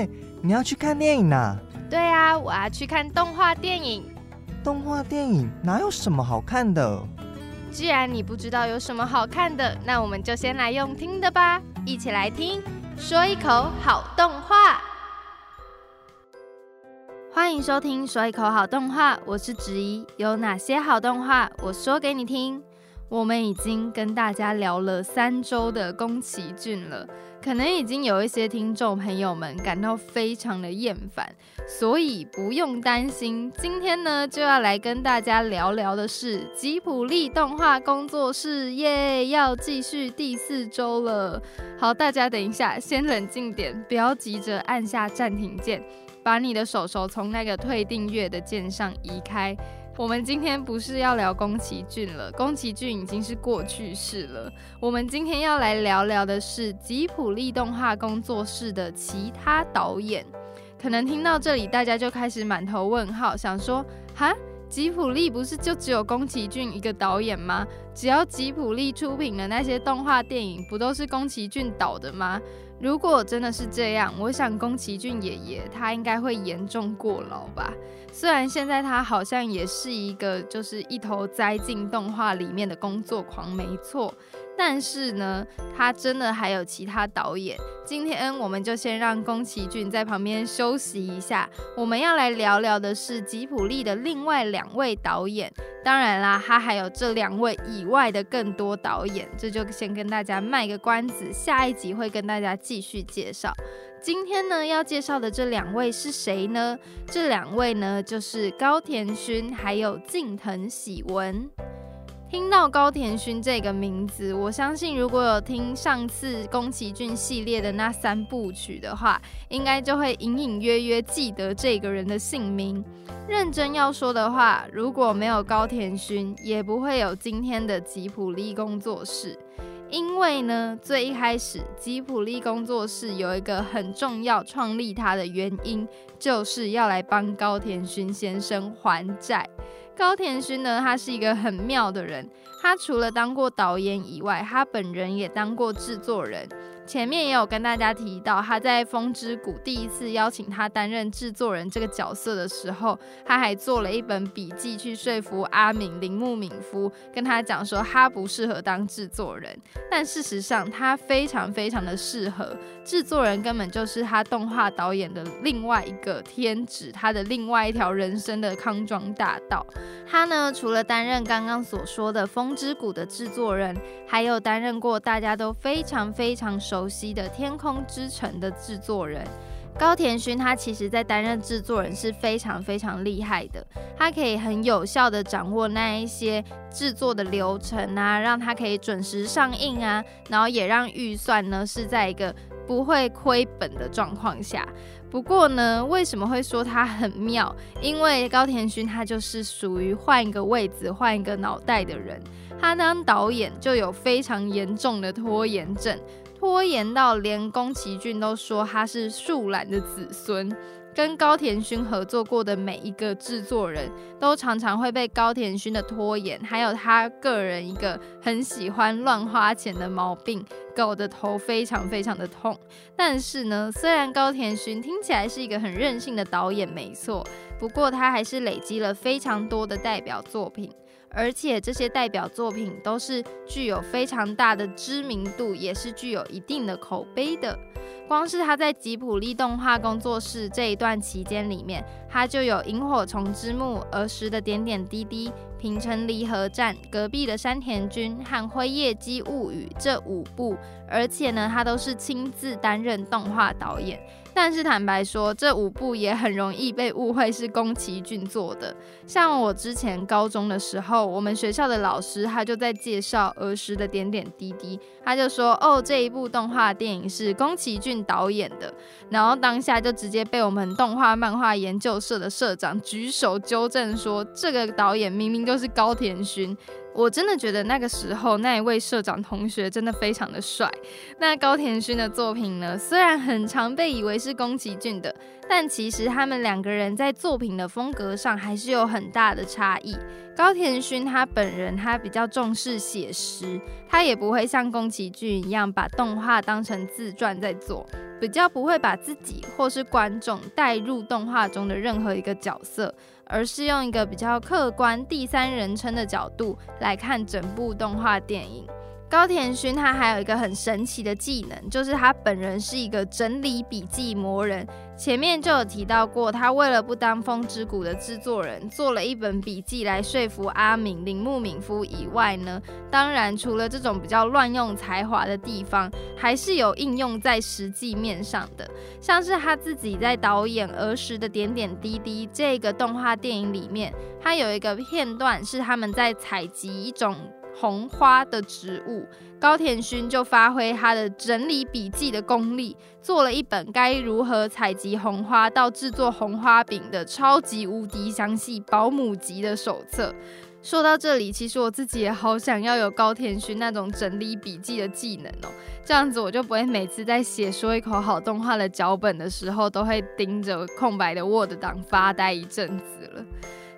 哎，你要去看电影呐？对啊，我要去看动画电影。动画电影哪有什么好看的？既然你不知道有什么好看的，那我们就先来用听的吧。一起来听，说一口好动画。欢迎收听《说一口好动画》，我是子怡。有哪些好动画？我说给你听。我们已经跟大家聊了三周的宫崎骏了，可能已经有一些听众朋友们感到非常的厌烦，所以不用担心，今天呢就要来跟大家聊聊的是吉普力动画工作室耶，要继续第四周了。好，大家等一下，先冷静点，不要急着按下暂停键，把你的手手从那个退订阅的键上移开。我们今天不是要聊宫崎骏了，宫崎骏已经是过去式了。我们今天要来聊聊的是吉普力动画工作室的其他导演。可能听到这里，大家就开始满头问号，想说：哈，吉普力不是就只有宫崎骏一个导演吗？只要吉普力出品的那些动画电影，不都是宫崎骏导的吗？如果真的是这样，我想宫崎骏爷爷他应该会严重过劳吧。虽然现在他好像也是一个就是一头栽进动画里面的工作狂，没错。但是呢，他真的还有其他导演。今天我们就先让宫崎骏在旁边休息一下。我们要来聊聊的是吉普力的另外两位导演。当然啦，他还有这两位以外的更多导演。这就先跟大家卖个关子，下一集会跟大家继续介绍。今天呢，要介绍的这两位是谁呢？这两位呢，就是高田勋还有近藤喜文。听到高田勋这个名字，我相信如果有听上次宫崎骏系列的那三部曲的话，应该就会隐隐约约记得这个人的姓名。认真要说的话，如果没有高田勋，也不会有今天的吉普力工作室。因为呢，最一开始吉普力工作室有一个很重要创立它的原因，就是要来帮高田勋先生还债。高田勋呢，他是一个很妙的人。他除了当过导演以外，他本人也当过制作人。前面也有跟大家提到，他在《风之谷》第一次邀请他担任制作人这个角色的时候，他还做了一本笔记去说服阿敏铃木敏夫，跟他讲说他不适合当制作人。但事实上，他非常非常的适合。制作人根本就是他动画导演的另外一个天职，他的另外一条人生的康庄大道。他呢，除了担任刚刚所说的《风之谷》的制作人，还有担任过大家都非常非常熟悉的《天空之城》的制作人。高田勋他其实在担任制作人是非常非常厉害的，他可以很有效的掌握那一些制作的流程啊，让他可以准时上映啊，然后也让预算呢是在一个。不会亏本的状况下，不过呢，为什么会说他很妙？因为高田勋他就是属于换一个位子、换一个脑袋的人。他当导演就有非常严重的拖延症，拖延到连宫崎骏都说他是树懒的子孙。跟高田勋合作过的每一个制作人都常常会被高田勋的拖延，还有他个人一个很喜欢乱花钱的毛病，搞得头非常非常的痛。但是呢，虽然高田勋听起来是一个很任性的导演，没错，不过他还是累积了非常多的代表作品。而且这些代表作品都是具有非常大的知名度，也是具有一定的口碑的。光是他在吉普力动画工作室这一段期间里面，他就有《萤火虫之墓》、儿时的点点滴滴、平成离合战、隔壁的山田君和辉夜姬物语这五部，而且呢，他都是亲自担任动画导演。但是坦白说，这五部也很容易被误会是宫崎骏做的。像我之前高中的时候，我们学校的老师他就在介绍儿时的点点滴滴，他就说：“哦，这一部动画电影是宫崎骏导演的。”然后当下就直接被我们动画漫画研究社的社长举手纠正说：“这个导演明明就是高田勋。”我真的觉得那个时候那一位社长同学真的非常的帅。那高田勋的作品呢，虽然很常被以为是宫崎骏的，但其实他们两个人在作品的风格上还是有很大的差异。高田勋他本人他比较重视写实，他也不会像宫崎骏一样把动画当成自传在做，比较不会把自己或是观众带入动画中的任何一个角色，而是用一个比较客观第三人称的角度来看整部动画电影。高田勋他还有一个很神奇的技能，就是他本人是一个整理笔记魔人。前面就有提到过，他为了不当《风之谷》的制作人，做了一本笔记来说服阿敏、铃木敏夫以外呢，当然除了这种比较乱用才华的地方，还是有应用在实际面上的。像是他自己在导演儿时的点点滴滴这个动画电影里面，他有一个片段是他们在采集一种红花的植物。高田勋就发挥他的整理笔记的功力，做了一本该如何采集红花到制作红花饼的超级无敌详细保姆级的手册。说到这里，其实我自己也好想要有高田勋那种整理笔记的技能哦，这样子我就不会每次在写说一口好动画的脚本的时候，都会盯着空白的 Word 档发呆一阵子了。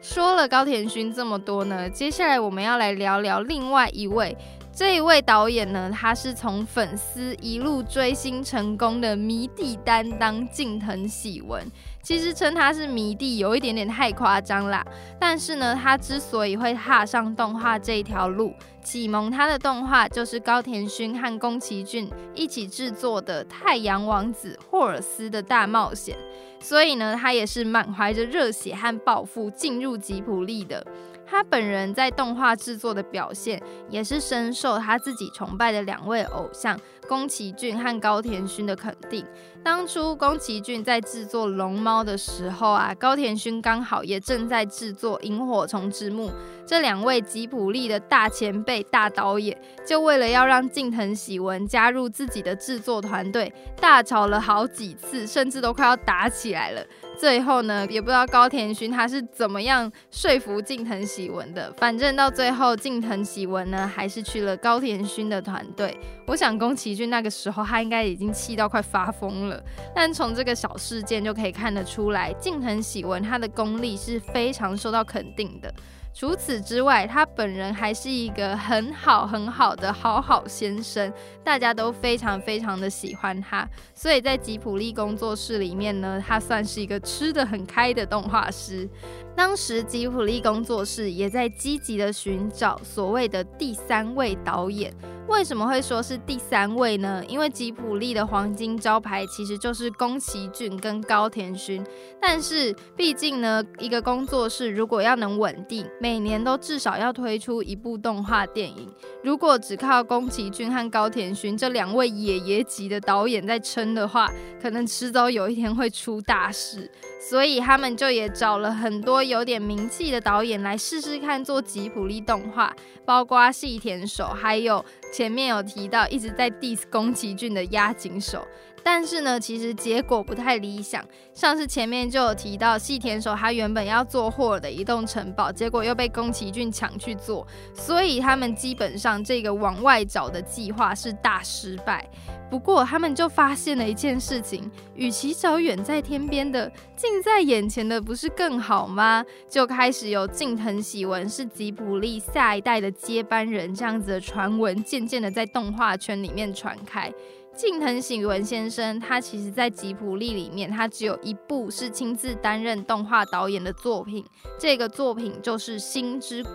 说了高田勋这么多呢，接下来我们要来聊聊另外一位。这一位导演呢，他是从粉丝一路追星成功的迷弟担当近藤喜文。其实称他是迷弟有一点点太夸张啦。但是呢，他之所以会踏上动画这一条路，启蒙他的动画就是高田勋和宫崎骏一起制作的《太阳王子霍尔斯的大冒险》。所以呢，他也是满怀着热血和抱负进入吉普力的。他本人在动画制作的表现，也是深受他自己崇拜的两位偶像宫崎骏和高田勋的肯定。当初宫崎骏在制作《龙猫》的时候啊，高田勋刚好也正在制作《萤火虫之墓》。这两位吉普力的大前辈、大导演，就为了要让近藤喜文加入自己的制作团队，大吵了好几次，甚至都快要打起来了。最后呢，也不知道高田勋他是怎么样说服近藤喜文的。反正到最后，近藤喜文呢还是去了高田勋的团队。我想宫崎骏那个时候他应该已经气到快发疯了。但从这个小事件就可以看得出来，近藤喜文他的功力是非常受到肯定的。除此之外，他本人还是一个很好很好的好好先生，大家都非常非常的喜欢他。所以在吉普力工作室里面呢，他算是一个吃得很开的动画师。当时吉普力工作室也在积极的寻找所谓的第三位导演。为什么会说是第三位呢？因为吉普力的黄金招牌其实就是宫崎骏跟高田勋。但是毕竟呢，一个工作室如果要能稳定，每年都至少要推出一部动画电影。如果只靠宫崎骏和高田勋这两位爷爷级的导演在撑的话，可能迟早有一天会出大事。所以他们就也找了很多有点名气的导演来试试看做吉普力动画，包括细田守，还有前面有提到一直在 diss 宫崎骏的押井守。但是呢，其实结果不太理想。像是前面就有提到，细田守他原本要做霍尔的移动城堡，结果又被宫崎骏抢去做，所以他们基本上这个往外找的计划是大失败。不过他们就发现了一件事情：，与其找远在天边的近，在眼前的不是更好吗？就开始有近藤喜文是吉卜力下一代的接班人这样子的传闻，渐渐的在动画圈里面传开。近藤喜文先生，他其实在吉普力里面，他只有一部是亲自担任动画导演的作品，这个作品就是《星之谷》。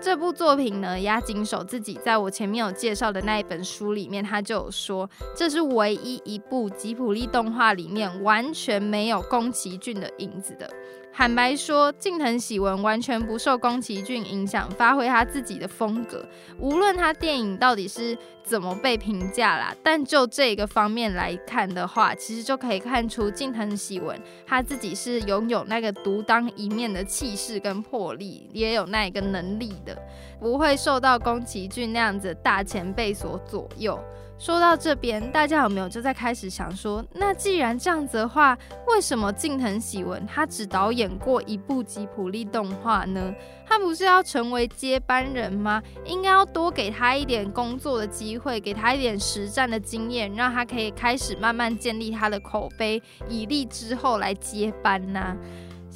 这部作品呢，押井守自己在我前面有介绍的那一本书里面，他就有说，这是唯一一部吉普力动画里面完全没有宫崎骏的影子的。坦白说，近藤喜文完全不受宫崎骏影响，发挥他自己的风格。无论他电影到底是怎么被评价啦，但就这个方面来看的话，其实就可以看出近藤喜文他自己是拥有那个独当一面的气势跟魄力，也有那一个能力的，不会受到宫崎骏那样子大前辈所左右。说到这边，大家有没有就在开始想说，那既然这样子的话，为什么近藤喜文他只导演过一部吉普力动画呢？他不是要成为接班人吗？应该要多给他一点工作的机会，给他一点实战的经验，让他可以开始慢慢建立他的口碑，以利之后来接班呢？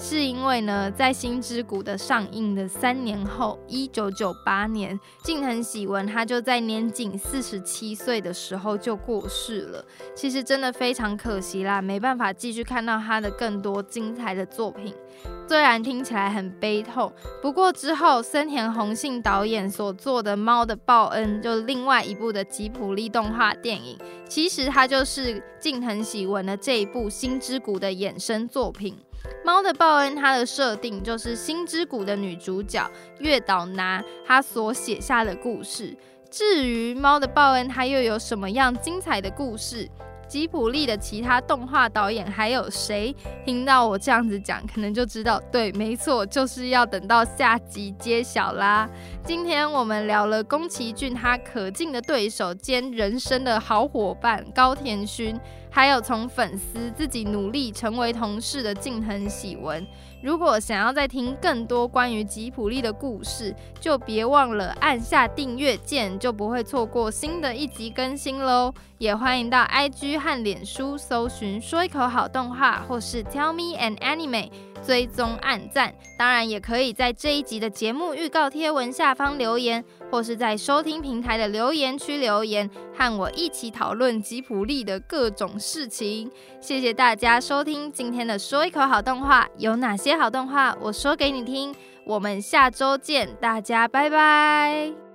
是因为呢，在《星之谷》的上映的三年后，一九九八年，近藤喜文他就在年仅四十七岁的时候就过世了。其实真的非常可惜啦，没办法继续看到他的更多精彩的作品。虽然听起来很悲痛，不过之后森田宏信导演所做的《猫的报恩》就另外一部的吉普力动画电影，其实它就是近藤喜文的这一部《星之谷》的衍生作品。猫的报恩，它的设定就是星之谷的女主角月岛拿她所写下的故事。至于猫的报恩，它又有什么样精彩的故事？吉普力的其他动画导演还有谁？听到我这样子讲，可能就知道，对，没错，就是要等到下集揭晓啦。今天我们聊了宫崎骏他可敬的对手兼人生的好伙伴高田勋。还有从粉丝自己努力成为同事的静恒喜文。如果想要再听更多关于吉普力的故事，就别忘了按下订阅键，就不会错过新的一集更新喽。也欢迎到 IG 和脸书搜寻“说一口好动画”或是 “Tell Me an Anime”。追踪按赞，当然也可以在这一集的节目预告贴文下方留言，或是在收听平台的留言区留言，和我一起讨论吉普力的各种事情。谢谢大家收听今天的说一口好动画，有哪些好动画我说给你听。我们下周见，大家拜拜。